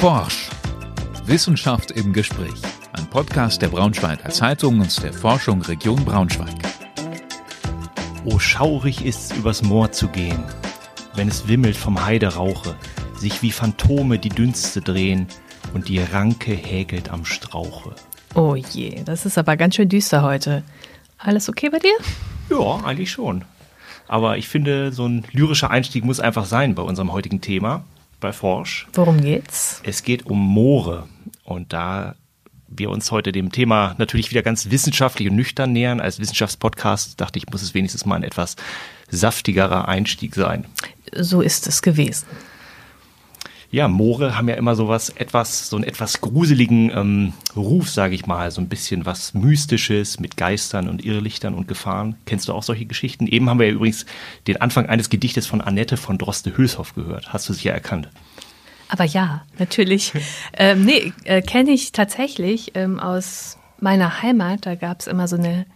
Forsch. Wissenschaft im Gespräch. Ein Podcast der Braunschweiger Zeitung und der Forschung Region Braunschweig. Oh, schaurig ist's, übers Moor zu gehen, wenn es wimmelt vom Heiderauche, sich wie Phantome die Dünste drehen und die Ranke häkelt am Strauche. Oh je, das ist aber ganz schön düster heute. Alles okay bei dir? Ja, eigentlich schon. Aber ich finde, so ein lyrischer Einstieg muss einfach sein bei unserem heutigen Thema, bei Forsch. Worum geht's? Es geht um Moore. Und da wir uns heute dem Thema natürlich wieder ganz wissenschaftlich und nüchtern nähern, als Wissenschaftspodcast, dachte ich, muss es wenigstens mal ein etwas saftigerer Einstieg sein. So ist es gewesen ja, Moore haben ja immer sowas etwas, so einen etwas gruseligen ähm, Ruf, sage ich mal, so ein bisschen was Mystisches mit Geistern und Irrlichtern und Gefahren. Kennst du auch solche Geschichten? Eben haben wir ja übrigens den Anfang eines Gedichtes von Annette von Droste-Hülshoff gehört. Hast du sicher erkannt? Aber ja, natürlich. ähm, nee, äh, kenne ich tatsächlich ähm, aus meiner Heimat, da gab es immer so eine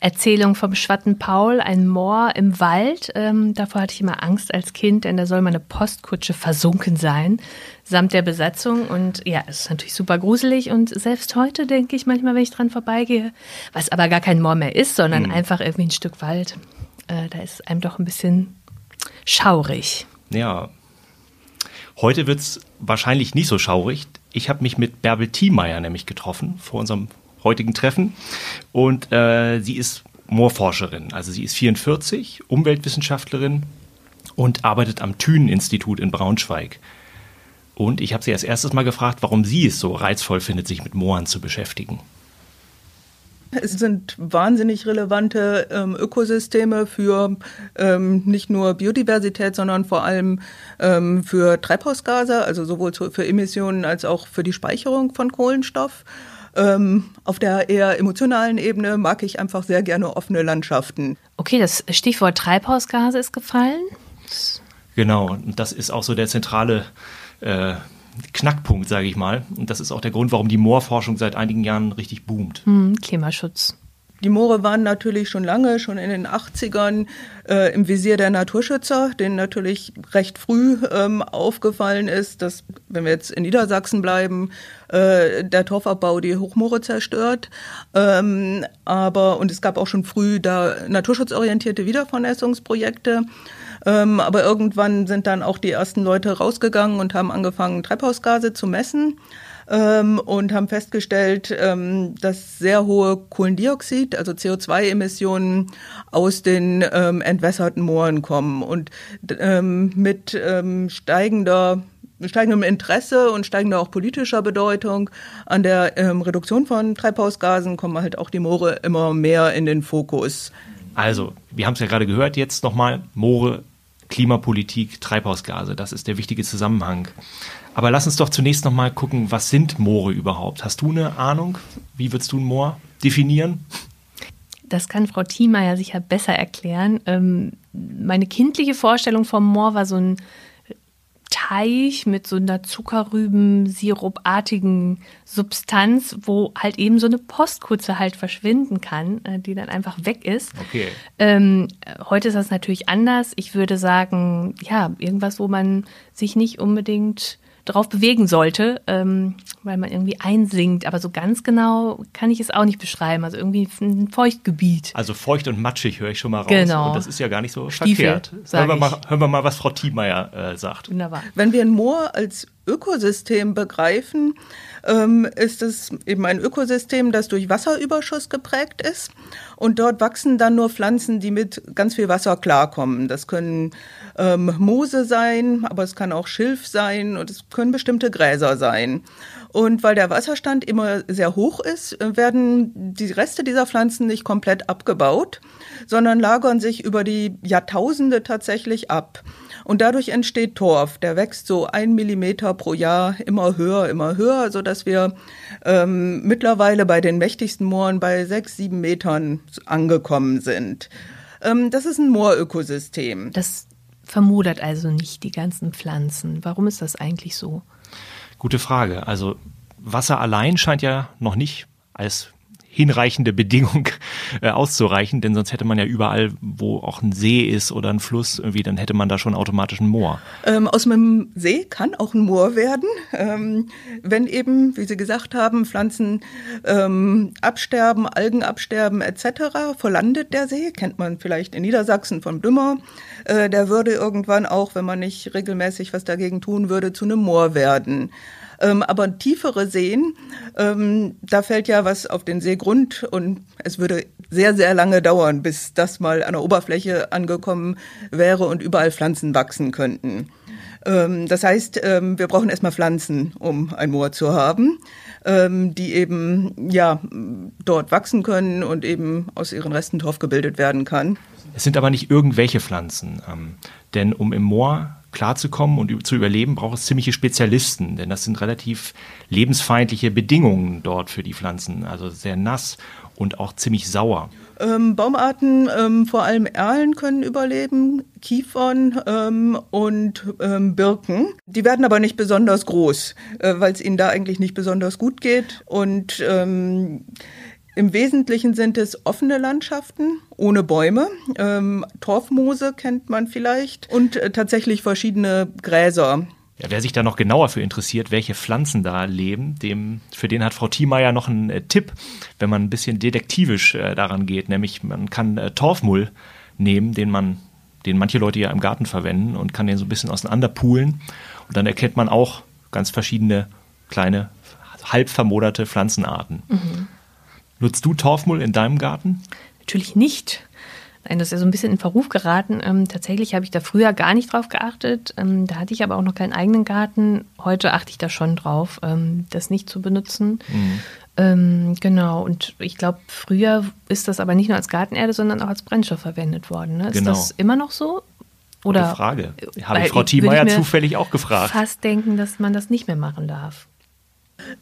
Erzählung vom Schwatten Paul, ein Moor im Wald. Ähm, davor hatte ich immer Angst als Kind, denn da soll meine Postkutsche versunken sein, samt der Besatzung. Und ja, es ist natürlich super gruselig. Und selbst heute denke ich manchmal, wenn ich dran vorbeigehe, was aber gar kein Moor mehr ist, sondern mhm. einfach irgendwie ein Stück Wald, äh, da ist einem doch ein bisschen schaurig. Ja. Heute wird es wahrscheinlich nicht so schaurig. Ich habe mich mit Bärbel Thiemeyer nämlich getroffen vor unserem heutigen Treffen. Und äh, sie ist Moorforscherin. Also sie ist 44, Umweltwissenschaftlerin und arbeitet am Thünen-Institut in Braunschweig. Und ich habe sie als erstes mal gefragt, warum sie es so reizvoll findet, sich mit Mooren zu beschäftigen. Es sind wahnsinnig relevante ähm, Ökosysteme für ähm, nicht nur Biodiversität, sondern vor allem ähm, für Treibhausgase, also sowohl zu, für Emissionen als auch für die Speicherung von Kohlenstoff. Ähm, auf der eher emotionalen Ebene mag ich einfach sehr gerne offene Landschaften. Okay, das Stichwort Treibhausgase ist gefallen. Genau, und das ist auch so der zentrale äh, Knackpunkt, sage ich mal. Und das ist auch der Grund, warum die Moorforschung seit einigen Jahren richtig boomt. Hm, Klimaschutz. Die Moore waren natürlich schon lange, schon in den 80ern, äh, im Visier der Naturschützer, denen natürlich recht früh ähm, aufgefallen ist, dass, wenn wir jetzt in Niedersachsen bleiben, äh, der Torfabbau die Hochmoore zerstört. Ähm, aber, und es gab auch schon früh da naturschutzorientierte Wiedervernässungsprojekte. Ähm, aber irgendwann sind dann auch die ersten Leute rausgegangen und haben angefangen, Treibhausgase zu messen ähm, und haben festgestellt, ähm, dass sehr hohe Kohlendioxid, also CO2-Emissionen aus den ähm, entwässerten Mooren kommen. Und ähm, mit ähm, steigender steigendem Interesse und steigender auch politischer Bedeutung an der ähm, Reduktion von Treibhausgasen kommen halt auch die Moore immer mehr in den Fokus. Also, wir haben es ja gerade gehört, jetzt nochmal Moore, Klimapolitik, Treibhausgase, das ist der wichtige Zusammenhang. Aber lass uns doch zunächst noch mal gucken, was sind Moore überhaupt? Hast du eine Ahnung? Wie würdest du ein Moor definieren? Das kann Frau Thiemeyer sicher besser erklären. Ähm, meine kindliche Vorstellung vom Moor war so ein Teich mit so einer Zuckerrüben-Sirupartigen Substanz, wo halt eben so eine Postkutze halt verschwinden kann, äh, die dann einfach weg ist. Okay. Ähm, heute ist das natürlich anders. Ich würde sagen, ja, irgendwas, wo man sich nicht unbedingt drauf bewegen sollte, ähm, weil man irgendwie einsinkt. Aber so ganz genau kann ich es auch nicht beschreiben. Also irgendwie ein Feuchtgebiet. Also feucht und matschig höre ich schon mal raus. Genau. Und das ist ja gar nicht so Stiefel, verkehrt. Hören wir, mal, hören wir mal, was Frau Thiemeyer äh, sagt. Wunderbar. Wenn wir ein Moor als Ökosystem begreifen, ähm, ist es eben ein Ökosystem, das durch Wasserüberschuss geprägt ist. Und dort wachsen dann nur Pflanzen, die mit ganz viel Wasser klarkommen. Das können ähm, Moose sein, aber es kann auch Schilf sein und es können bestimmte Gräser sein. Und weil der Wasserstand immer sehr hoch ist, werden die Reste dieser Pflanzen nicht komplett abgebaut, sondern lagern sich über die Jahrtausende tatsächlich ab. Und dadurch entsteht Torf. Der wächst so ein Millimeter pro Jahr immer höher, immer höher, so dass wir ähm, mittlerweile bei den mächtigsten Mooren bei sechs, sieben Metern angekommen sind. Ähm, das ist ein Moorökosystem. Das vermodert also nicht die ganzen Pflanzen. Warum ist das eigentlich so? Gute Frage. Also Wasser allein scheint ja noch nicht als hinreichende Bedingung äh, auszureichen, denn sonst hätte man ja überall, wo auch ein See ist oder ein Fluss, irgendwie, dann hätte man da schon automatisch ein Moor. Ähm, aus einem See kann auch ein Moor werden, ähm, wenn eben, wie Sie gesagt haben, Pflanzen ähm, absterben, Algen absterben etc. Verlandet der See, kennt man vielleicht in Niedersachsen vom Dümmer. Äh, der würde irgendwann auch, wenn man nicht regelmäßig was dagegen tun würde, zu einem Moor werden. Ähm, aber tiefere Seen, ähm, da fällt ja was auf den Seegrund und es würde sehr, sehr lange dauern, bis das mal an der Oberfläche angekommen wäre und überall Pflanzen wachsen könnten. Ähm, das heißt, ähm, wir brauchen erstmal Pflanzen, um ein Moor zu haben, ähm, die eben ja dort wachsen können und eben aus ihren Resten Torf gebildet werden kann. Es sind aber nicht irgendwelche Pflanzen, ähm, denn um im Moor klarzukommen und zu überleben, braucht es ziemliche Spezialisten, denn das sind relativ lebensfeindliche Bedingungen dort für die Pflanzen. Also sehr nass und auch ziemlich sauer. Ähm, Baumarten, ähm, vor allem Erlen können überleben, Kiefern ähm, und ähm, Birken. Die werden aber nicht besonders groß, äh, weil es ihnen da eigentlich nicht besonders gut geht. Und ähm, im Wesentlichen sind es offene Landschaften ohne Bäume. Ähm, Torfmoose kennt man vielleicht und äh, tatsächlich verschiedene Gräser. Ja, wer sich da noch genauer für interessiert, welche Pflanzen da leben, dem, für den hat Frau Thiemeyer noch einen äh, Tipp, wenn man ein bisschen detektivisch äh, daran geht. Nämlich man kann äh, Torfmull nehmen, den man, den manche Leute ja im Garten verwenden und kann den so ein bisschen auseinanderpulen. Und dann erkennt man auch ganz verschiedene kleine, halb vermoderte Pflanzenarten. Mhm. Nutzt du Torfmull in deinem Garten? Natürlich nicht. Nein, das ist ja so ein bisschen in Verruf geraten. Ähm, tatsächlich habe ich da früher gar nicht drauf geachtet. Ähm, da hatte ich aber auch noch keinen eigenen Garten. Heute achte ich da schon drauf, ähm, das nicht zu benutzen. Mhm. Ähm, genau, und ich glaube, früher ist das aber nicht nur als Gartenerde, sondern auch als Brennstoff verwendet worden. Ne? Ist genau. das immer noch so? Oder Gute Frage. Habe ich Frau Thiemeyer zufällig auch gefragt. Fast denken, dass man das nicht mehr machen darf.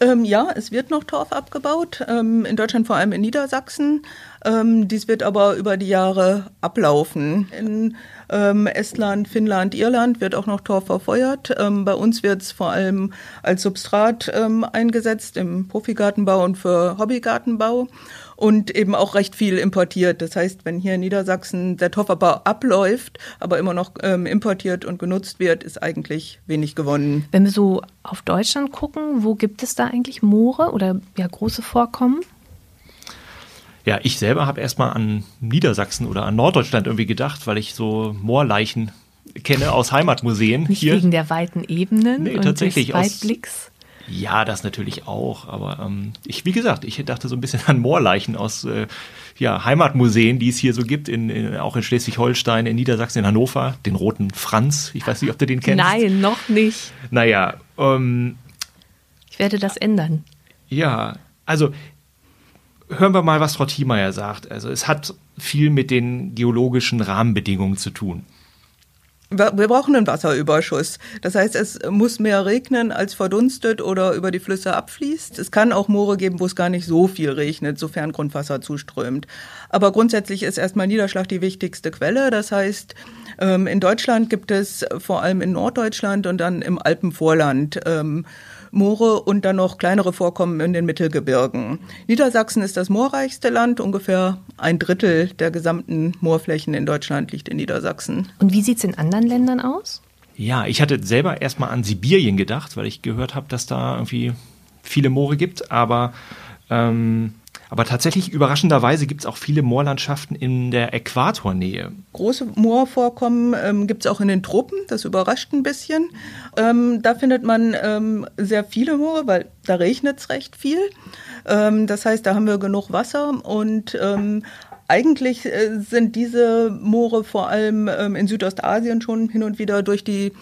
Ähm, ja, es wird noch Torf abgebaut, ähm, in Deutschland vor allem in Niedersachsen. Ähm, dies wird aber über die Jahre ablaufen. In ähm, Estland, Finnland, Irland wird auch noch Torf verfeuert. Ähm, bei uns wird es vor allem als Substrat ähm, eingesetzt im Profigartenbau und für Hobbygartenbau und eben auch recht viel importiert. Das heißt, wenn hier in Niedersachsen der Torfabbau abläuft, aber immer noch ähm, importiert und genutzt wird, ist eigentlich wenig gewonnen. Wenn wir so auf Deutschland gucken, wo gibt es da eigentlich Moore oder ja große Vorkommen? Ja, ich selber habe erstmal an Niedersachsen oder an Norddeutschland irgendwie gedacht, weil ich so Moorleichen kenne aus Heimatmuseen. Nicht hier. wegen der weiten Ebenen nee, und tatsächlich des Weitblicks? Ja, das natürlich auch. Aber ähm, ich, wie gesagt, ich dachte so ein bisschen an Moorleichen aus äh, ja, Heimatmuseen, die es hier so gibt, in, in auch in Schleswig-Holstein, in Niedersachsen, in Hannover. Den roten Franz. Ich weiß nicht, ob du den kennst. Nein, noch nicht. Naja. Ähm, ich werde das ändern. Ja, also hören wir mal, was Frau Thiemeyer sagt. Also es hat viel mit den geologischen Rahmenbedingungen zu tun. Wir brauchen einen Wasserüberschuss. Das heißt, es muss mehr regnen, als verdunstet oder über die Flüsse abfließt. Es kann auch Moore geben, wo es gar nicht so viel regnet, sofern Grundwasser zuströmt. Aber grundsätzlich ist erstmal Niederschlag die wichtigste Quelle. Das heißt, ähm, in Deutschland gibt es vor allem in Norddeutschland und dann im Alpenvorland ähm, Moore und dann noch kleinere Vorkommen in den Mittelgebirgen. Niedersachsen ist das moorreichste Land. Ungefähr ein Drittel der gesamten Moorflächen in Deutschland liegt in Niedersachsen. Und wie sieht es in anderen Ländern aus? Ja, ich hatte selber erstmal an Sibirien gedacht, weil ich gehört habe, dass da irgendwie viele Moore gibt, aber ähm, aber tatsächlich überraschenderweise gibt es auch viele Moorlandschaften in der Äquatornähe. Große Moorvorkommen ähm, gibt es auch in den Tropen, das überrascht ein bisschen. Ähm, da findet man ähm, sehr viele Moore, weil da regnet es recht viel. Ähm, das heißt, da haben wir genug Wasser und ähm, eigentlich äh, sind diese Moore vor allem ähm, in Südostasien schon hin und wieder durch die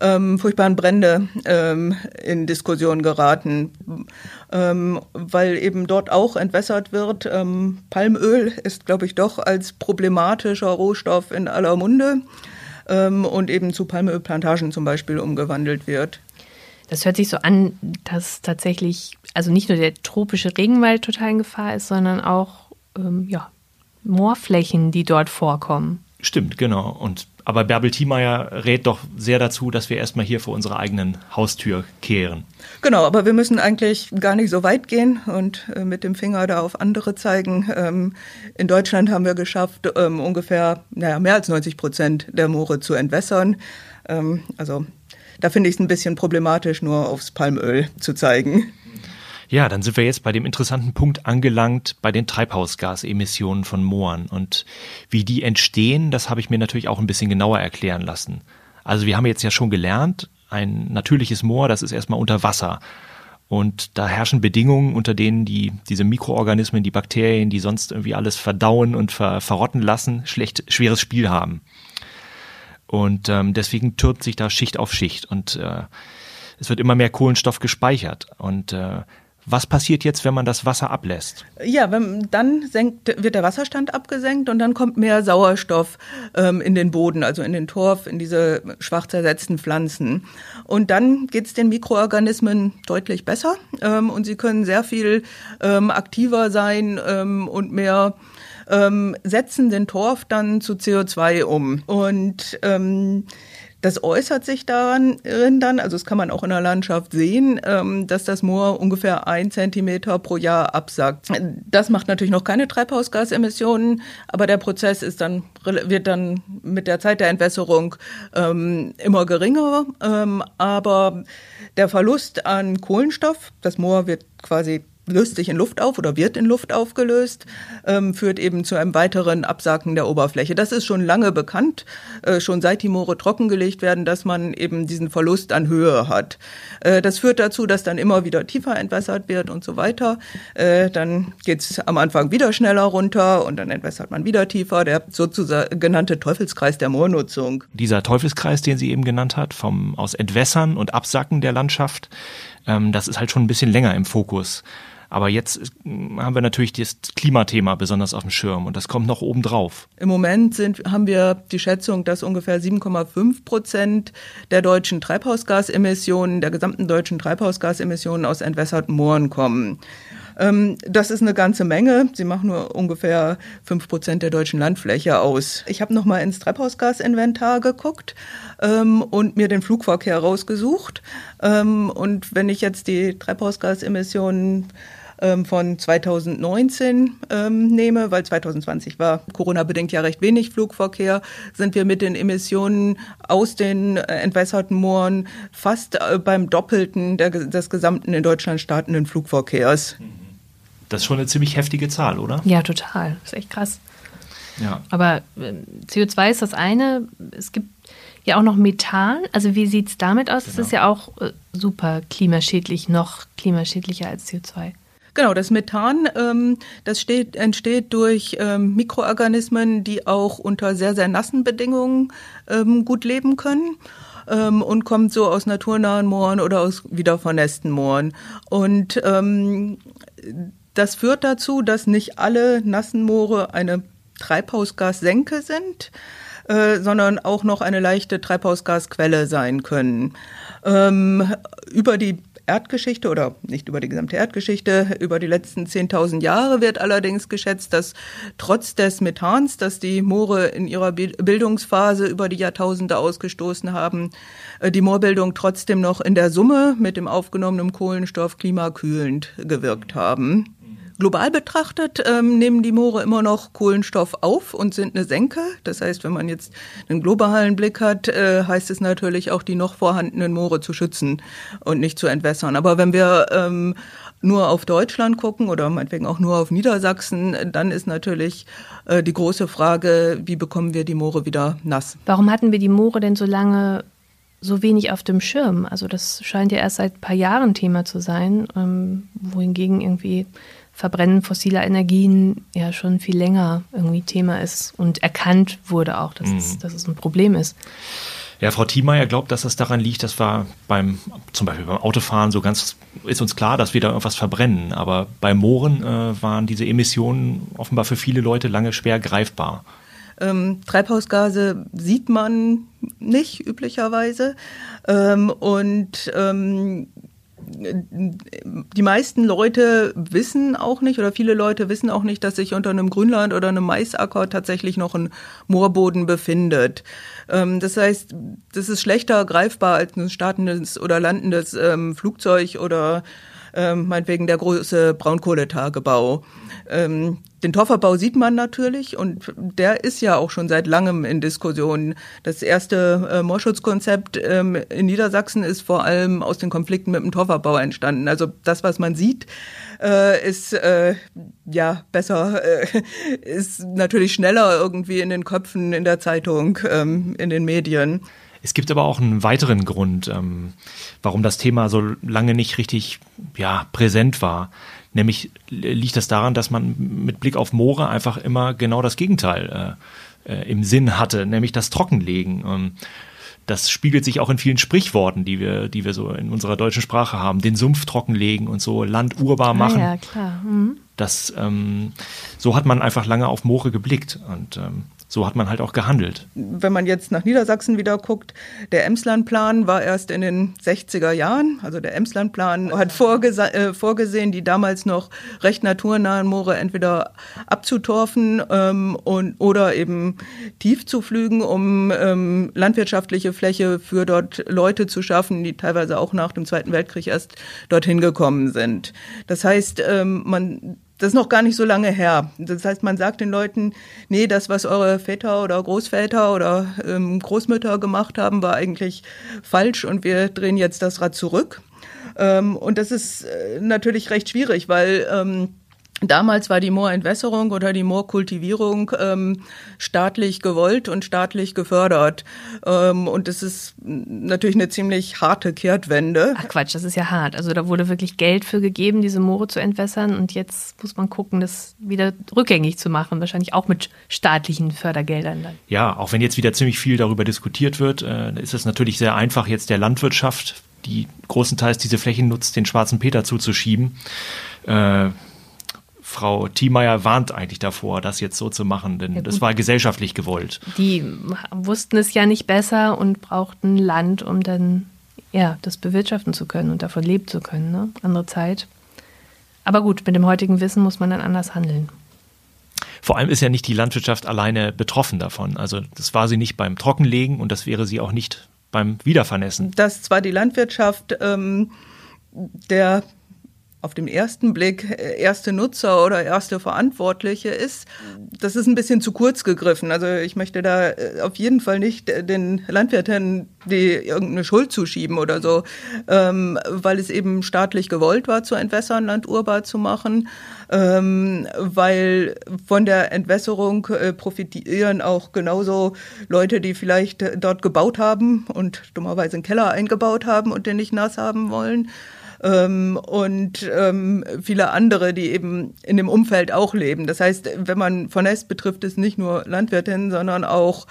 ähm, furchtbaren Brände ähm, in Diskussion geraten, weil eben dort auch entwässert wird. Palmöl ist, glaube ich, doch als problematischer Rohstoff in aller Munde und eben zu Palmölplantagen zum Beispiel umgewandelt wird. Das hört sich so an, dass tatsächlich also nicht nur der tropische Regenwald total in Gefahr ist, sondern auch ähm, ja, Moorflächen, die dort vorkommen. Stimmt, genau. Und aber Bärbel Thiemeyer rät doch sehr dazu, dass wir erstmal hier vor unserer eigenen Haustür kehren. Genau, aber wir müssen eigentlich gar nicht so weit gehen und äh, mit dem Finger da auf andere zeigen. Ähm, in Deutschland haben wir geschafft, ähm, ungefähr naja, mehr als 90 Prozent der Moore zu entwässern. Ähm, also da finde ich es ein bisschen problematisch, nur aufs Palmöl zu zeigen. Ja, dann sind wir jetzt bei dem interessanten Punkt angelangt, bei den Treibhausgasemissionen von Mooren. Und wie die entstehen, das habe ich mir natürlich auch ein bisschen genauer erklären lassen. Also wir haben jetzt ja schon gelernt, ein natürliches Moor, das ist erstmal unter Wasser. Und da herrschen Bedingungen, unter denen die, diese Mikroorganismen, die Bakterien, die sonst irgendwie alles verdauen und ver, verrotten lassen, schlecht, schweres Spiel haben. Und ähm, deswegen türmt sich da Schicht auf Schicht und äh, es wird immer mehr Kohlenstoff gespeichert. Und äh, was passiert jetzt, wenn man das Wasser ablässt? Ja, wenn, dann senkt, wird der Wasserstand abgesenkt und dann kommt mehr Sauerstoff ähm, in den Boden, also in den Torf, in diese schwach zersetzten Pflanzen. Und dann geht es den Mikroorganismen deutlich besser ähm, und sie können sehr viel ähm, aktiver sein ähm, und mehr ähm, setzen den Torf dann zu CO2 um. Und ähm, das äußert sich daran dann, also das kann man auch in der Landschaft sehen, ähm, dass das Moor ungefähr ein Zentimeter pro Jahr absackt. Das macht natürlich noch keine Treibhausgasemissionen, aber der Prozess ist dann, wird dann mit der Zeit der Entwässerung ähm, immer geringer. Ähm, aber der Verlust an Kohlenstoff, das Moor wird quasi löst sich in Luft auf oder wird in Luft aufgelöst, ähm, führt eben zu einem weiteren Absacken der Oberfläche. Das ist schon lange bekannt, äh, schon seit die Moore trockengelegt werden, dass man eben diesen Verlust an Höhe hat. Äh, das führt dazu, dass dann immer wieder tiefer entwässert wird und so weiter. Äh, dann geht's am Anfang wieder schneller runter und dann entwässert man wieder tiefer. Der sozusagen genannte Teufelskreis der Moornutzung. Dieser Teufelskreis, den sie eben genannt hat, vom aus Entwässern und Absacken der Landschaft, ähm, das ist halt schon ein bisschen länger im Fokus. Aber jetzt haben wir natürlich das Klimathema besonders auf dem Schirm und das kommt noch oben drauf. Im Moment sind, haben wir die Schätzung, dass ungefähr 7,5 Prozent der deutschen Treibhausgasemissionen, der gesamten deutschen Treibhausgasemissionen aus entwässerten Mooren kommen. Ähm, das ist eine ganze Menge. Sie machen nur ungefähr fünf Prozent der deutschen Landfläche aus. Ich habe nochmal ins Treibhausgasinventar geguckt ähm, und mir den Flugverkehr rausgesucht. Ähm, und wenn ich jetzt die Treibhausgasemissionen von 2019 ähm, nehme, weil 2020 war Corona-bedingt ja recht wenig Flugverkehr, sind wir mit den Emissionen aus den äh, entwässerten Mooren fast äh, beim Doppelten der, des gesamten in Deutschland startenden Flugverkehrs. Das ist schon eine ziemlich heftige Zahl, oder? Ja, total. Das ist echt krass. Ja. Aber äh, CO2 ist das eine. Es gibt ja auch noch Methan. Also wie sieht es damit aus? Genau. Das ist ja auch äh, super klimaschädlich, noch klimaschädlicher als CO2. Genau, das Methan, ähm, das steht, entsteht durch ähm, Mikroorganismen, die auch unter sehr, sehr nassen Bedingungen ähm, gut leben können ähm, und kommt so aus naturnahen Mooren oder aus wieder vernässten Mooren. Und ähm, das führt dazu, dass nicht alle nassen Moore eine Treibhausgassenke sind, äh, sondern auch noch eine leichte Treibhausgasquelle sein können. Ähm, über die Erdgeschichte oder nicht über die gesamte Erdgeschichte, über die letzten 10.000 Jahre wird allerdings geschätzt, dass trotz des Methans, das die Moore in ihrer Bildungsphase über die Jahrtausende ausgestoßen haben, äh, die Moorbildung trotzdem noch in der Summe mit dem aufgenommenen Kohlenstoff klimakühlend gewirkt haben. Global betrachtet ähm, nehmen die Moore immer noch Kohlenstoff auf und sind eine Senke. Das heißt, wenn man jetzt einen globalen Blick hat, äh, heißt es natürlich auch, die noch vorhandenen Moore zu schützen und nicht zu entwässern. Aber wenn wir ähm, nur auf Deutschland gucken oder meinetwegen auch nur auf Niedersachsen, dann ist natürlich äh, die große Frage, wie bekommen wir die Moore wieder nass? Warum hatten wir die Moore denn so lange so wenig auf dem Schirm? Also das scheint ja erst seit ein paar Jahren Thema zu sein, ähm, wohingegen irgendwie Verbrennen fossiler Energien ja schon viel länger irgendwie Thema ist und erkannt wurde auch, dass, mhm. es, dass es ein Problem ist. Ja, Frau Thiemeyer glaubt, dass das daran liegt, dass wir beim, zum Beispiel beim Autofahren so ganz, ist uns klar, dass wir da irgendwas verbrennen. Aber bei Mooren äh, waren diese Emissionen offenbar für viele Leute lange schwer greifbar. Ähm, Treibhausgase sieht man nicht üblicherweise. Ähm, und ähm, die meisten Leute wissen auch nicht oder viele Leute wissen auch nicht, dass sich unter einem Grünland oder einem Maisacker tatsächlich noch ein Moorboden befindet. Ähm, das heißt, das ist schlechter greifbar als ein startendes oder landendes ähm, Flugzeug oder ähm, meinetwegen der große Braunkohletagebau. Den Tofferbau sieht man natürlich und der ist ja auch schon seit langem in Diskussion. Das erste äh, Moorschutzkonzept ähm, in Niedersachsen ist vor allem aus den Konflikten mit dem Tofferbau entstanden. Also das, was man sieht, äh, ist äh, ja besser, äh, ist natürlich schneller irgendwie in den Köpfen, in der Zeitung, ähm, in den Medien. Es gibt aber auch einen weiteren Grund, ähm, warum das Thema so lange nicht richtig ja, präsent war. Nämlich liegt das daran, dass man mit Blick auf Moore einfach immer genau das Gegenteil äh, äh, im Sinn hatte, nämlich das Trockenlegen. Ähm, das spiegelt sich auch in vielen Sprichworten, die wir, die wir so in unserer deutschen Sprache haben. Den Sumpf trockenlegen und so Land urbar machen. Ah, ja, klar. Mhm. Das, ähm, so hat man einfach lange auf Moore geblickt. Und ähm, so hat man halt auch gehandelt. Wenn man jetzt nach Niedersachsen wieder guckt, der Emslandplan war erst in den 60er Jahren. Also der Emslandplan hat vorgese äh, vorgesehen, die damals noch recht naturnahen Moore entweder abzutorfen ähm, und, oder eben tief zu pflügen, um ähm, landwirtschaftliche Fläche für dort Leute zu schaffen, die teilweise auch nach dem Zweiten Weltkrieg erst dorthin gekommen sind. Das heißt, ähm, man das ist noch gar nicht so lange her. Das heißt, man sagt den Leuten, nee, das, was eure Väter oder Großväter oder ähm, Großmütter gemacht haben, war eigentlich falsch und wir drehen jetzt das Rad zurück. Ähm, und das ist äh, natürlich recht schwierig, weil ähm, Damals war die Moorentwässerung oder die Moorkultivierung ähm, staatlich gewollt und staatlich gefördert. Ähm, und das ist natürlich eine ziemlich harte Kehrtwende. Ach Quatsch, das ist ja hart. Also da wurde wirklich Geld für gegeben, diese Moore zu entwässern. Und jetzt muss man gucken, das wieder rückgängig zu machen. Wahrscheinlich auch mit staatlichen Fördergeldern dann. Ja, auch wenn jetzt wieder ziemlich viel darüber diskutiert wird, äh, ist es natürlich sehr einfach, jetzt der Landwirtschaft, die großenteils diese Flächen nutzt, den schwarzen Peter zuzuschieben. Äh, Frau Thiemeyer warnt eigentlich davor, das jetzt so zu machen, denn ja, das war gesellschaftlich gewollt. Die wussten es ja nicht besser und brauchten Land, um dann ja, das bewirtschaften zu können und davon leben zu können. Ne? Andere Zeit. Aber gut, mit dem heutigen Wissen muss man dann anders handeln. Vor allem ist ja nicht die Landwirtschaft alleine betroffen davon. Also das war sie nicht beim Trockenlegen und das wäre sie auch nicht beim Wiedervernässen. Dass zwar die Landwirtschaft ähm, der auf den ersten Blick äh, erste Nutzer oder erste Verantwortliche ist, das ist ein bisschen zu kurz gegriffen. Also ich möchte da äh, auf jeden Fall nicht äh, den Landwirten die irgendeine Schuld zuschieben oder so, ähm, weil es eben staatlich gewollt war, zu entwässern, Land urbar zu machen, ähm, weil von der Entwässerung äh, profitieren auch genauso Leute, die vielleicht dort gebaut haben und dummerweise einen Keller eingebaut haben und den nicht nass haben wollen ähm, und ähm, viele andere, die eben in dem Umfeld auch leben. Das heißt, wenn man von Nest betrifft, es nicht nur Landwirtinnen, sondern auch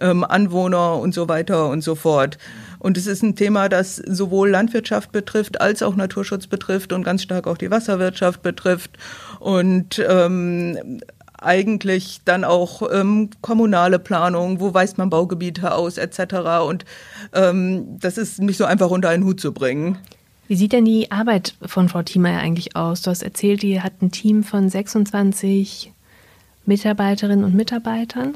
ähm, Anwohner und so weiter und so fort. Und es ist ein Thema, das sowohl Landwirtschaft betrifft als auch Naturschutz betrifft und ganz stark auch die Wasserwirtschaft betrifft. Und ähm, eigentlich dann auch ähm, kommunale Planung, wo weist man Baugebiete aus, etc. Und ähm, das ist nicht so einfach unter einen Hut zu bringen. Wie sieht denn die Arbeit von Frau Thiemeyer eigentlich aus? Du hast erzählt, die hat ein Team von 26 Mitarbeiterinnen und Mitarbeitern.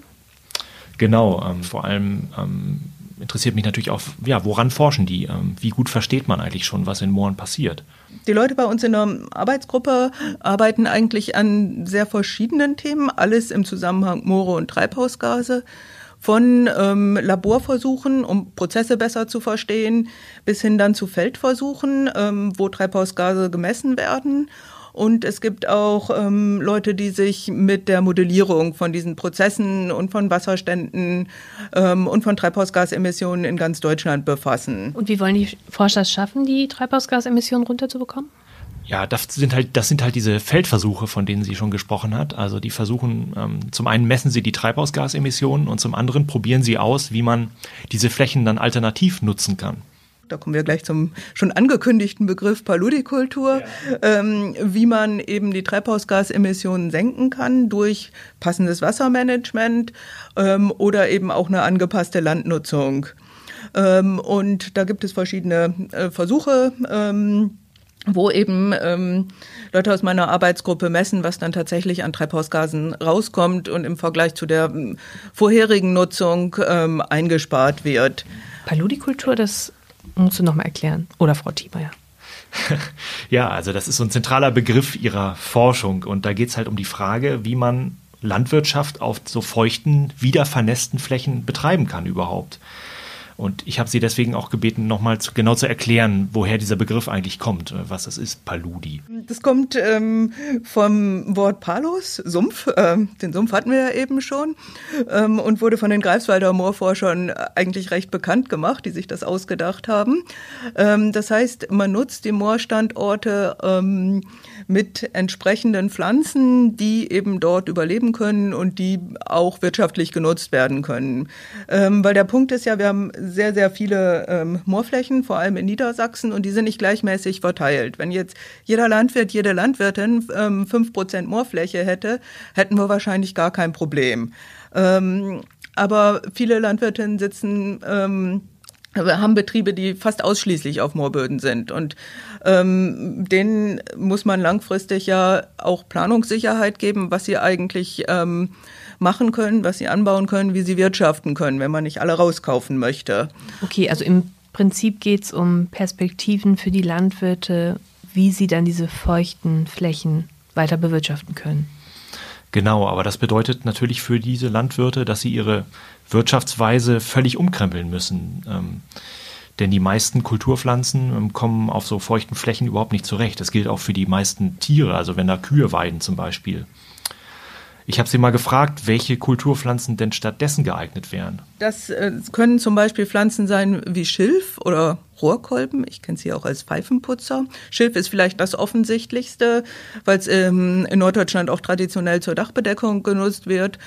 Genau, ähm, vor allem ähm, interessiert mich natürlich auch, ja, woran forschen die? Ähm, wie gut versteht man eigentlich schon, was in Mooren passiert? Die Leute bei uns in der Arbeitsgruppe arbeiten eigentlich an sehr verschiedenen Themen, alles im Zusammenhang Moore und Treibhausgase von ähm, Laborversuchen, um Prozesse besser zu verstehen, bis hin dann zu Feldversuchen, ähm, wo Treibhausgase gemessen werden. Und es gibt auch ähm, Leute, die sich mit der Modellierung von diesen Prozessen und von Wasserständen ähm, und von Treibhausgasemissionen in ganz Deutschland befassen. Und wie wollen die Forscher es schaffen, die Treibhausgasemissionen runterzubekommen? Ja, das sind halt, das sind halt diese Feldversuche, von denen sie schon gesprochen hat. Also die versuchen, ähm, zum einen messen sie die Treibhausgasemissionen und zum anderen probieren sie aus, wie man diese Flächen dann alternativ nutzen kann. Da kommen wir gleich zum schon angekündigten Begriff Paludikultur, ja. ähm, wie man eben die Treibhausgasemissionen senken kann durch passendes Wassermanagement ähm, oder eben auch eine angepasste Landnutzung. Ähm, und da gibt es verschiedene äh, Versuche. Wo eben ähm, Leute aus meiner Arbeitsgruppe messen, was dann tatsächlich an Treibhausgasen rauskommt und im Vergleich zu der ähm, vorherigen Nutzung ähm, eingespart wird. Paludikultur, das musst du nochmal erklären. Oder Frau Thiemeyer. ja, also das ist so ein zentraler Begriff ihrer Forschung und da geht es halt um die Frage, wie man Landwirtschaft auf so feuchten, wiedervernässten Flächen betreiben kann überhaupt. Und ich habe sie deswegen auch gebeten, nochmal genau zu erklären, woher dieser Begriff eigentlich kommt, äh, was das ist, Paludi. Das kommt ähm, vom Wort Palos, Sumpf. Ähm, den Sumpf hatten wir ja eben schon ähm, und wurde von den Greifswalder Moorforschern eigentlich recht bekannt gemacht, die sich das ausgedacht haben. Ähm, das heißt, man nutzt die Moorstandorte ähm, mit entsprechenden Pflanzen, die eben dort überleben können und die auch wirtschaftlich genutzt werden können. Ähm, weil der Punkt ist ja, wir haben sehr, sehr viele ähm, Moorflächen, vor allem in Niedersachsen, und die sind nicht gleichmäßig verteilt. Wenn jetzt jeder Landwirt, jede Landwirtin ähm, fünf Prozent Moorfläche hätte, hätten wir wahrscheinlich gar kein Problem. Ähm, aber viele Landwirtinnen sitzen ähm, haben Betriebe, die fast ausschließlich auf Moorböden sind. Und ähm, denen muss man langfristig ja auch Planungssicherheit geben, was sie eigentlich ähm, machen können, was sie anbauen können, wie sie wirtschaften können, wenn man nicht alle rauskaufen möchte. Okay, also im Prinzip geht es um Perspektiven für die Landwirte, wie sie dann diese feuchten Flächen weiter bewirtschaften können. Genau, aber das bedeutet natürlich für diese Landwirte, dass sie ihre Wirtschaftsweise völlig umkrempeln müssen. Ähm, denn die meisten Kulturpflanzen ähm, kommen auf so feuchten Flächen überhaupt nicht zurecht. Das gilt auch für die meisten Tiere, also wenn da Kühe weiden zum Beispiel. Ich habe sie mal gefragt, welche Kulturpflanzen denn stattdessen geeignet wären. Das äh, können zum Beispiel Pflanzen sein wie Schilf oder Rohrkolben. Ich kenne sie auch als Pfeifenputzer. Schilf ist vielleicht das offensichtlichste, weil es ähm, in Norddeutschland auch traditionell zur Dachbedeckung genutzt wird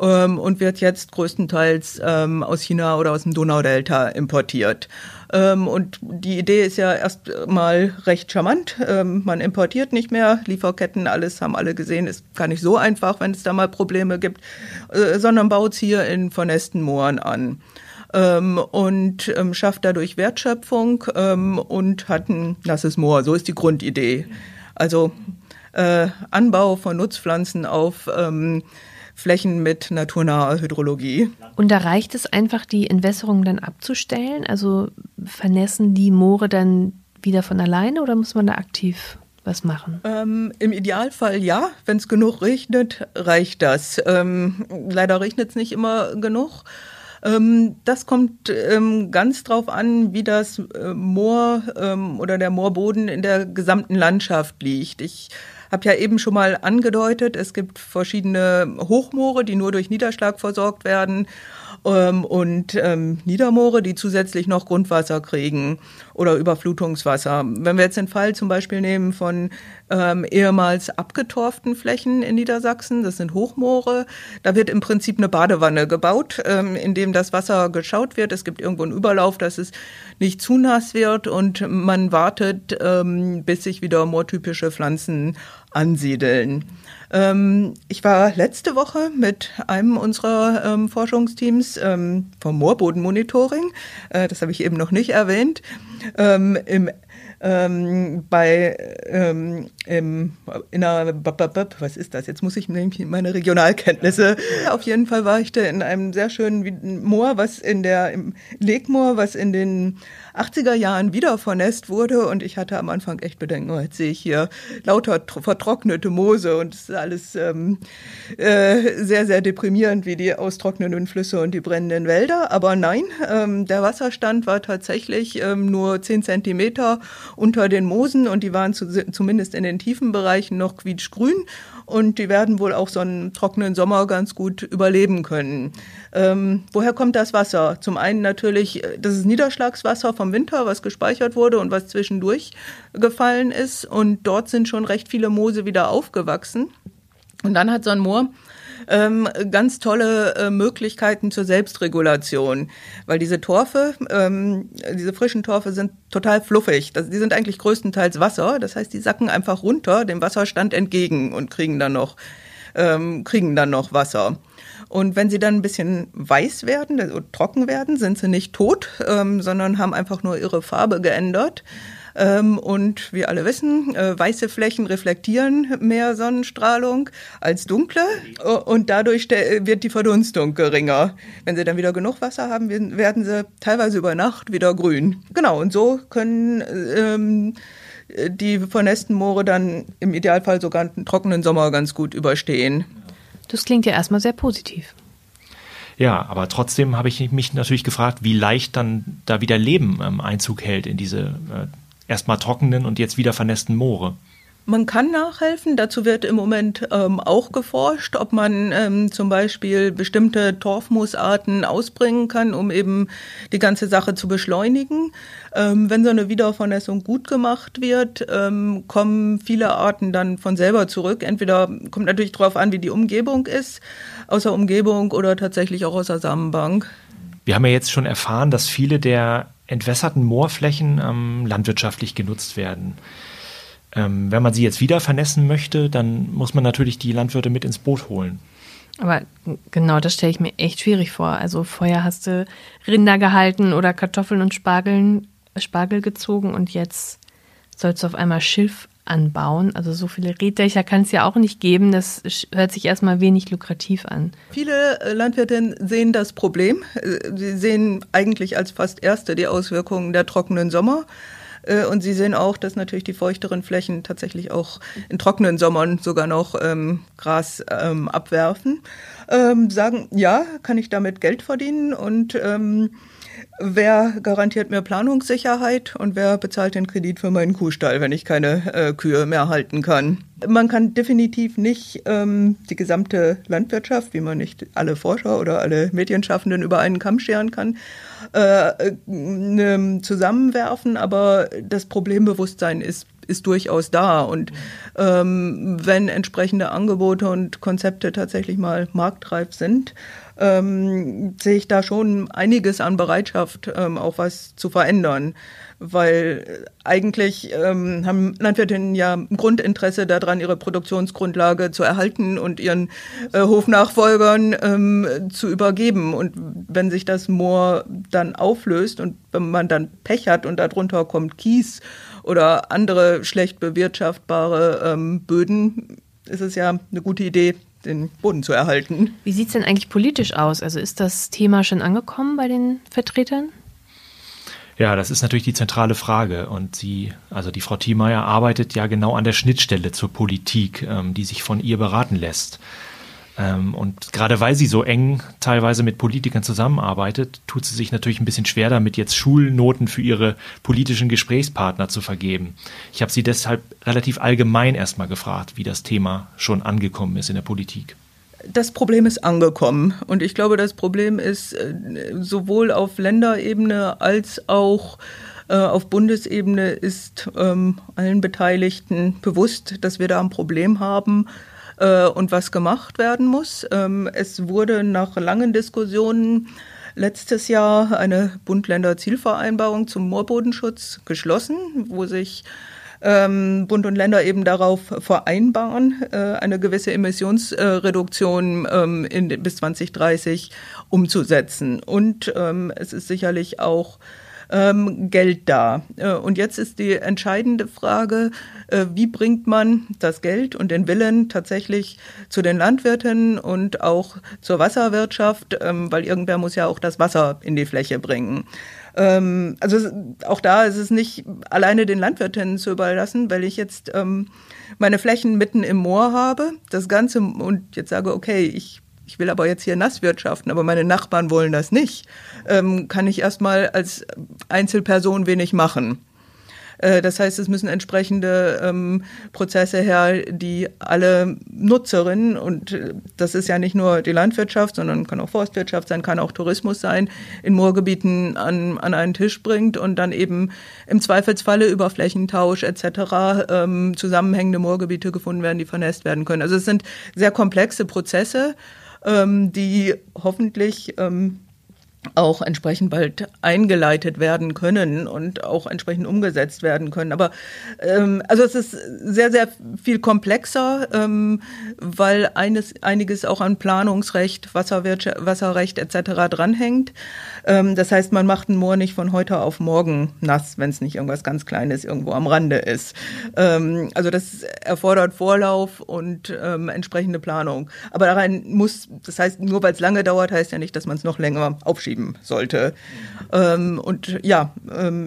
ähm, und wird jetzt größtenteils ähm, aus China oder aus dem Donaudelta importiert. Ähm, und die Idee ist ja erst mal recht charmant. Ähm, man importiert nicht mehr, Lieferketten, alles haben alle gesehen, ist gar nicht so einfach, wenn es da mal Probleme gibt, äh, sondern baut es hier in vernässten Mooren an. Ähm, und ähm, schafft dadurch Wertschöpfung ähm, und hat ein nasses Moor. So ist die Grundidee. Also äh, Anbau von Nutzpflanzen auf ähm, Flächen mit naturnaher Hydrologie. Und da reicht es einfach, die Entwässerung dann abzustellen? Also vernässen die Moore dann wieder von alleine oder muss man da aktiv was machen? Ähm, Im Idealfall ja. Wenn es genug regnet, reicht das. Ähm, leider regnet es nicht immer genug. Ähm, das kommt ähm, ganz drauf an, wie das äh, Moor ähm, oder der Moorboden in der gesamten Landschaft liegt. Ich habe ja eben schon mal angedeutet, es gibt verschiedene Hochmoore, die nur durch Niederschlag versorgt werden ähm, und ähm, Niedermoore, die zusätzlich noch Grundwasser kriegen oder Überflutungswasser. Wenn wir jetzt den Fall zum Beispiel nehmen von ähm, ehemals abgetorften Flächen in Niedersachsen, das sind Hochmoore, da wird im Prinzip eine Badewanne gebaut, ähm, in dem das Wasser geschaut wird. Es gibt irgendwo einen Überlauf, dass es nicht zu nass wird und man wartet, ähm, bis sich wieder moortypische Pflanzen ansiedeln. Ähm, ich war letzte Woche mit einem unserer ähm, Forschungsteams ähm, vom Moorbodenmonitoring, äh, das habe ich eben noch nicht erwähnt, ähm, im ähm, bei ähm, in einer was ist das? Jetzt muss ich nämlich meine Regionalkenntnisse. Auf jeden Fall war ich da in einem sehr schönen Moor, was in der im Legmoor, was in den 80er Jahren wieder vernässt wurde und ich hatte am Anfang echt Bedenken, oh, jetzt sehe ich hier lauter vertrocknete Moose und es ist alles ähm, äh, sehr, sehr deprimierend, wie die austrocknenden Flüsse und die brennenden Wälder. Aber nein, ähm, der Wasserstand war tatsächlich ähm, nur zehn Zentimeter unter den Moosen und die waren zu, zumindest in den tiefen Bereichen noch quietschgrün und die werden wohl auch so einen trockenen Sommer ganz gut überleben können. Ähm, woher kommt das Wasser? Zum einen natürlich, äh, das ist Niederschlagswasser vom Winter, was gespeichert wurde und was zwischendurch gefallen ist. Und dort sind schon recht viele Moose wieder aufgewachsen. Und dann hat so ein Moor ähm, ganz tolle äh, Möglichkeiten zur Selbstregulation, weil diese Torfe, ähm, diese frischen Torfe sind total fluffig. Das, die sind eigentlich größtenteils Wasser, das heißt, die sacken einfach runter dem Wasserstand entgegen und kriegen dann noch ähm, kriegen dann noch Wasser. Und wenn sie dann ein bisschen weiß werden, also trocken werden, sind sie nicht tot, ähm, sondern haben einfach nur ihre Farbe geändert. Ähm, und wir alle wissen, äh, weiße Flächen reflektieren mehr Sonnenstrahlung als dunkle und dadurch wird die Verdunstung geringer. Wenn sie dann wieder genug Wasser haben, werden sie teilweise über Nacht wieder grün. Genau, und so können ähm, die vernässten Moore dann im Idealfall sogar einen trockenen Sommer ganz gut überstehen. Das klingt ja erstmal sehr positiv. Ja, aber trotzdem habe ich mich natürlich gefragt, wie leicht dann da wieder Leben ähm, Einzug hält in diese äh, erstmal trockenen und jetzt wieder vernässten Moore. Man kann nachhelfen. Dazu wird im Moment ähm, auch geforscht, ob man ähm, zum Beispiel bestimmte Torfmoosarten ausbringen kann, um eben die ganze Sache zu beschleunigen. Ähm, wenn so eine Wiedervernässung gut gemacht wird, ähm, kommen viele Arten dann von selber zurück. Entweder kommt natürlich darauf an, wie die Umgebung ist, aus der Umgebung oder tatsächlich auch aus der Samenbank. Wir haben ja jetzt schon erfahren, dass viele der entwässerten Moorflächen ähm, landwirtschaftlich genutzt werden. Ähm, wenn man sie jetzt wieder vernässen möchte, dann muss man natürlich die Landwirte mit ins Boot holen. Aber genau, das stelle ich mir echt schwierig vor. Also vorher hast du Rinder gehalten oder Kartoffeln und Spargeln, Spargel gezogen und jetzt sollst du auf einmal Schilf anbauen. Also so viele Reddächer kann es ja auch nicht geben. Das hört sich erstmal wenig lukrativ an. Viele äh, Landwirte sehen das Problem. Äh, sie sehen eigentlich als fast erste die Auswirkungen der trockenen Sommer. Äh, und Sie sehen auch, dass natürlich die feuchteren Flächen tatsächlich auch in trockenen Sommern sogar noch ähm, Gras ähm, abwerfen. Ähm, sagen, ja, kann ich damit Geld verdienen und ähm, Wer garantiert mir Planungssicherheit und wer bezahlt den Kredit für meinen Kuhstall, wenn ich keine äh, Kühe mehr halten kann? Man kann definitiv nicht ähm, die gesamte Landwirtschaft, wie man nicht alle Forscher oder alle Medienschaffenden über einen Kamm scheren kann, äh, äh, zusammenwerfen, aber das Problembewusstsein ist ist durchaus da. Und ähm, wenn entsprechende Angebote und Konzepte tatsächlich mal marktreif sind, ähm, sehe ich da schon einiges an Bereitschaft, ähm, auch was zu verändern. Weil eigentlich ähm, haben Landwirtinnen ja ein Grundinteresse daran, ihre Produktionsgrundlage zu erhalten und ihren äh, Hofnachfolgern ähm, zu übergeben. Und wenn sich das Moor dann auflöst und wenn man dann Pech hat und darunter kommt Kies oder andere schlecht bewirtschaftbare ähm, Böden, ist es ja eine gute Idee, den Boden zu erhalten. Wie sieht es denn eigentlich politisch aus? Also ist das Thema schon angekommen bei den Vertretern? Ja, das ist natürlich die zentrale Frage. Und sie, also die Frau Thiemeyer arbeitet ja genau an der Schnittstelle zur Politik, ähm, die sich von ihr beraten lässt. Ähm, und gerade weil sie so eng teilweise mit Politikern zusammenarbeitet, tut sie sich natürlich ein bisschen schwer damit, jetzt Schulnoten für ihre politischen Gesprächspartner zu vergeben. Ich habe sie deshalb relativ allgemein erstmal gefragt, wie das Thema schon angekommen ist in der Politik. Das Problem ist angekommen. Und ich glaube, das Problem ist äh, sowohl auf Länderebene als auch äh, auf Bundesebene ist ähm, allen Beteiligten bewusst, dass wir da ein Problem haben äh, und was gemacht werden muss. Ähm, es wurde nach langen Diskussionen letztes Jahr eine Bund-Länder-Zielvereinbarung zum Moorbodenschutz geschlossen, wo sich ähm, Bund und Länder eben darauf vereinbaren, äh, eine gewisse Emissionsreduktion ähm, bis 2030 umzusetzen. Und ähm, es ist sicherlich auch ähm, Geld da. Äh, und jetzt ist die entscheidende Frage, äh, wie bringt man das Geld und den Willen tatsächlich zu den Landwirten und auch zur Wasserwirtschaft, ähm, weil irgendwer muss ja auch das Wasser in die Fläche bringen. Ähm, also auch da ist es nicht alleine den Landwirtinnen zu überlassen, weil ich jetzt ähm, meine Flächen mitten im Moor habe, das Ganze und jetzt sage, okay, ich ich will aber jetzt hier nass wirtschaften, aber meine Nachbarn wollen das nicht, ähm, kann ich erstmal als Einzelperson wenig machen. Äh, das heißt, es müssen entsprechende ähm, Prozesse her, die alle Nutzerinnen, und äh, das ist ja nicht nur die Landwirtschaft, sondern kann auch Forstwirtschaft sein, kann auch Tourismus sein, in Moorgebieten an, an einen Tisch bringt und dann eben im Zweifelsfalle über Flächentausch etc. Ähm, zusammenhängende Moorgebiete gefunden werden, die vernässt werden können. Also es sind sehr komplexe Prozesse ähm, die hoffentlich ähm, auch entsprechend bald eingeleitet werden können und auch entsprechend umgesetzt werden können. Aber ähm, also es ist sehr, sehr viel komplexer, ähm, weil eines, einiges auch an Planungsrecht, Wasserwirtschaft, Wasserrecht etc. dranhängt. Ähm, das heißt, man macht ein Moor nicht von heute auf morgen nass, wenn es nicht irgendwas ganz Kleines irgendwo am Rande ist. Ähm, also das erfordert Vorlauf und ähm, entsprechende Planung. Aber daran muss, das heißt, nur weil es lange dauert, heißt ja nicht, dass man es noch länger aufschiebt schieben sollte. Und ja,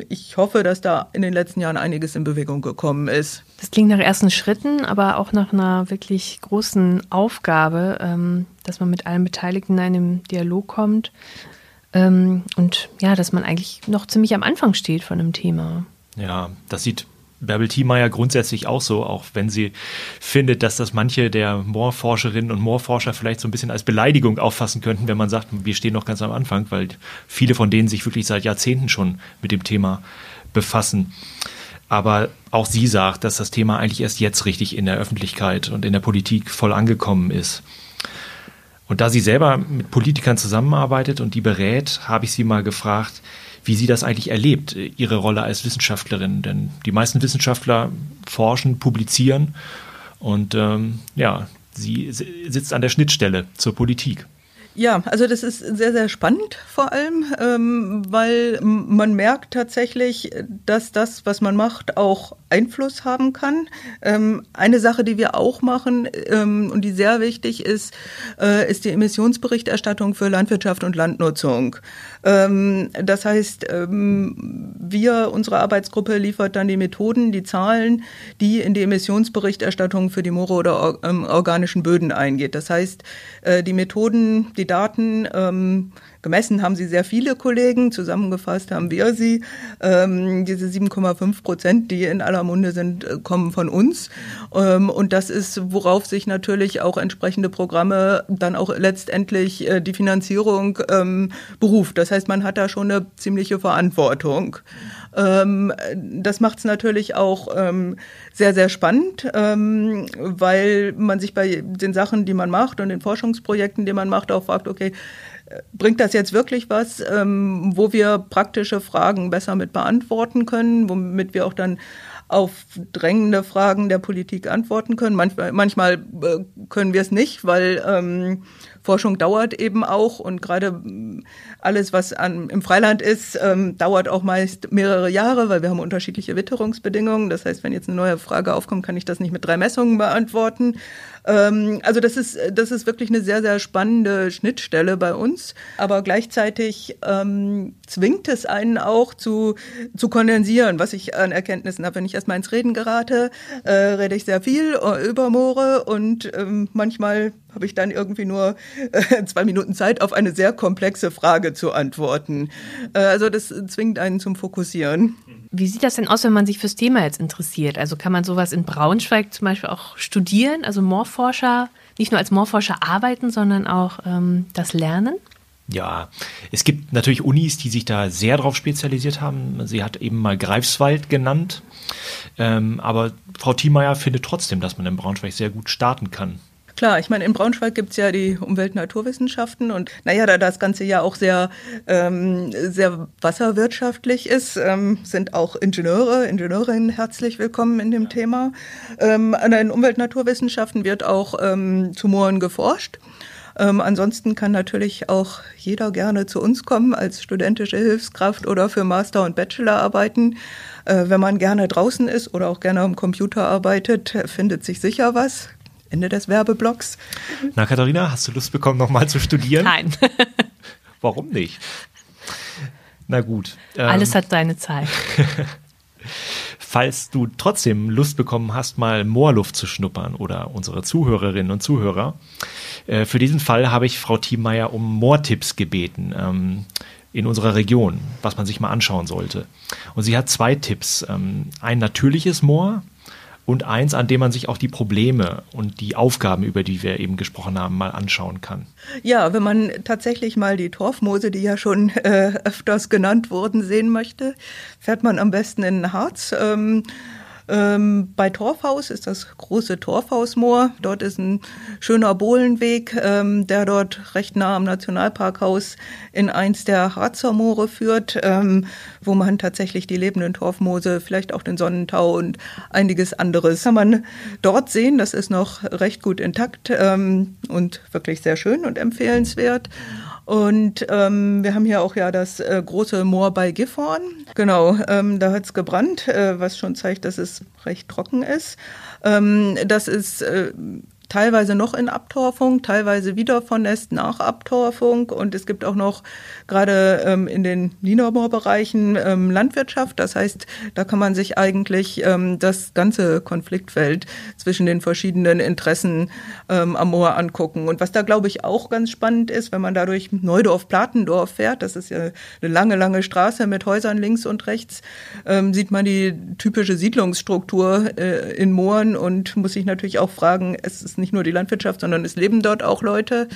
ich hoffe, dass da in den letzten Jahren einiges in Bewegung gekommen ist. Das klingt nach ersten Schritten, aber auch nach einer wirklich großen Aufgabe, dass man mit allen Beteiligten in einem Dialog kommt. Ähm, und ja, dass man eigentlich noch ziemlich am Anfang steht von einem Thema. Ja, das sieht Bärbel Thiemeyer grundsätzlich auch so, auch wenn sie findet, dass das manche der Moorforscherinnen und Moorforscher vielleicht so ein bisschen als Beleidigung auffassen könnten, wenn man sagt, wir stehen noch ganz am Anfang, weil viele von denen sich wirklich seit Jahrzehnten schon mit dem Thema befassen. Aber auch sie sagt, dass das Thema eigentlich erst jetzt richtig in der Öffentlichkeit und in der Politik voll angekommen ist. Und da sie selber mit Politikern zusammenarbeitet und die berät, habe ich sie mal gefragt, wie sie das eigentlich erlebt, ihre Rolle als Wissenschaftlerin. Denn die meisten Wissenschaftler forschen, publizieren und ähm, ja, sie sitzt an der Schnittstelle zur Politik. Ja, also das ist sehr, sehr spannend vor allem, ähm, weil man merkt tatsächlich, dass das, was man macht, auch Einfluss haben kann. Ähm, eine Sache, die wir auch machen ähm, und die sehr wichtig ist, äh, ist die Emissionsberichterstattung für Landwirtschaft und Landnutzung. Ähm, das heißt, ähm, wir, unsere Arbeitsgruppe liefert dann die Methoden, die Zahlen, die in die Emissionsberichterstattung für die Moore oder ähm, organischen Böden eingeht. Das heißt, äh, die Methoden, die Daten, ähm, Gemessen haben sie sehr viele Kollegen, zusammengefasst haben wir sie. Ähm, diese 7,5 Prozent, die in aller Munde sind, äh, kommen von uns. Ähm, und das ist, worauf sich natürlich auch entsprechende Programme dann auch letztendlich äh, die Finanzierung ähm, beruft. Das heißt, man hat da schon eine ziemliche Verantwortung. Ähm, das macht es natürlich auch ähm, sehr, sehr spannend, ähm, weil man sich bei den Sachen, die man macht und den Forschungsprojekten, die man macht, auch fragt, okay, bringt das jetzt wirklich was, ähm, wo wir praktische Fragen besser mit beantworten können, womit wir auch dann auf drängende Fragen der Politik antworten können. Manchmal, manchmal äh, können wir es nicht, weil ähm, Forschung dauert eben auch und gerade alles, was an, im Freiland ist, ähm, dauert auch meist mehrere Jahre, weil wir haben unterschiedliche Witterungsbedingungen. Das heißt, wenn jetzt eine neue Frage aufkommt, kann ich das nicht mit drei Messungen beantworten. Ähm, also das ist, das ist wirklich eine sehr, sehr spannende Schnittstelle bei uns. Aber gleichzeitig ähm, zwingt es einen auch zu, zu kondensieren, was ich an Erkenntnissen habe. Wenn ich erstmal ins Reden gerate, äh, rede ich sehr viel äh, über Moore und ähm, manchmal habe ich dann irgendwie nur äh, zwei Minuten Zeit, auf eine sehr komplexe Frage zu antworten. Äh, also das zwingt einen zum Fokussieren. Wie sieht das denn aus, wenn man sich fürs Thema jetzt interessiert? Also kann man sowas in Braunschweig zum Beispiel auch studieren, also Moorforscher, nicht nur als Moorforscher arbeiten, sondern auch ähm, das lernen? Ja, es gibt natürlich Unis, die sich da sehr drauf spezialisiert haben. Sie hat eben mal Greifswald genannt. Ähm, aber Frau Thiemeyer findet trotzdem, dass man in Braunschweig sehr gut starten kann. Klar, ich meine, in Braunschweig gibt es ja die Umwelt-Naturwissenschaften und naja, da das Ganze ja auch sehr, ähm, sehr wasserwirtschaftlich ist, ähm, sind auch Ingenieure, Ingenieurinnen herzlich willkommen in dem Thema. Ähm, an den Umwelt-Naturwissenschaften wird auch ähm, zu Mooren geforscht. Ähm, ansonsten kann natürlich auch jeder gerne zu uns kommen als studentische Hilfskraft oder für Master- und Bachelorarbeiten. Äh, wenn man gerne draußen ist oder auch gerne am Computer arbeitet, findet sich sicher was. Ende des Werbeblocks. Na, Katharina, hast du Lust bekommen, nochmal zu studieren? Nein. Warum nicht? Na gut. Ähm, Alles hat seine Zeit. Falls du trotzdem Lust bekommen hast, mal Moorluft zu schnuppern oder unsere Zuhörerinnen und Zuhörer, äh, für diesen Fall habe ich Frau Thiemeyer um Moortipps gebeten. Ähm, in unserer Region, was man sich mal anschauen sollte. Und sie hat zwei Tipps. Ähm, ein natürliches Moor, und eins, an dem man sich auch die Probleme und die Aufgaben, über die wir eben gesprochen haben, mal anschauen kann. Ja, wenn man tatsächlich mal die Torfmoose, die ja schon äh, öfters genannt wurden, sehen möchte, fährt man am besten in Harz. Ähm, Ähm, bei Torfhaus ist das große Torfhausmoor. Dort ist ein schöner Bohlenweg, ähm, der dort recht nah am Nationalparkhaus in eins der Harzer Moore führt, ähm, wo man tatsächlich die lebenden Torfmoose, vielleicht auch den Sonnentau und einiges anderes kann man dort sehen. Das ist noch recht gut intakt ähm, und wirklich sehr schön und empfehlenswert. Und ähm, wir haben hier auch ja das äh, große Moor bei Gifhorn. Genau, ähm, da hat's gebrannt, äh, was schon zeigt, dass es recht trocken ist. Ähm, das ist äh, teilweise noch in Abtorfung, teilweise wieder vernässt nach Abtorfung. Und es gibt auch noch gerade ähm, in den Niedermoor-Bereichen ähm, Landwirtschaft. Das heißt, da kann man sich eigentlich ähm, das ganze Konfliktfeld zwischen den verschiedenen Interessen ähm, am Moor angucken. Und was da, glaube ich, auch ganz spannend ist, wenn man da durch Neudorf-Platendorf fährt, das ist ja eine lange, lange Straße mit Häusern links und rechts, ähm, sieht man die typische Siedlungsstruktur äh, in Mooren und muss sich natürlich auch fragen, es ist nicht nur die Landwirtschaft, sondern es leben dort auch Leute.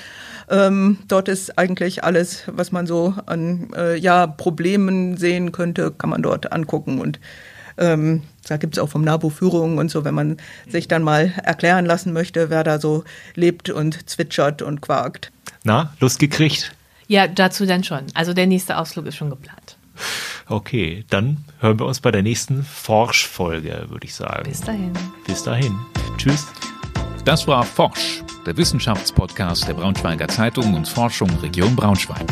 Ähm, dort ist eigentlich alles, was man so an äh, ja, Problemen sehen könnte, kann man dort angucken. Und ähm, da gibt es auch vom NABU Führungen und so, wenn man sich dann mal erklären lassen möchte, wer da so lebt und zwitschert und quakt. Na, Lust gekriegt? Ja, dazu dann schon. Also der nächste Ausflug ist schon geplant. Okay, dann hören wir uns bei der nächsten Forsch-Folge, würde ich sagen. Bis dahin. Bis dahin. Tschüss. Das war Forsch, der Wissenschaftspodcast der Braunschweiger Zeitung und Forschung Region Braunschweig.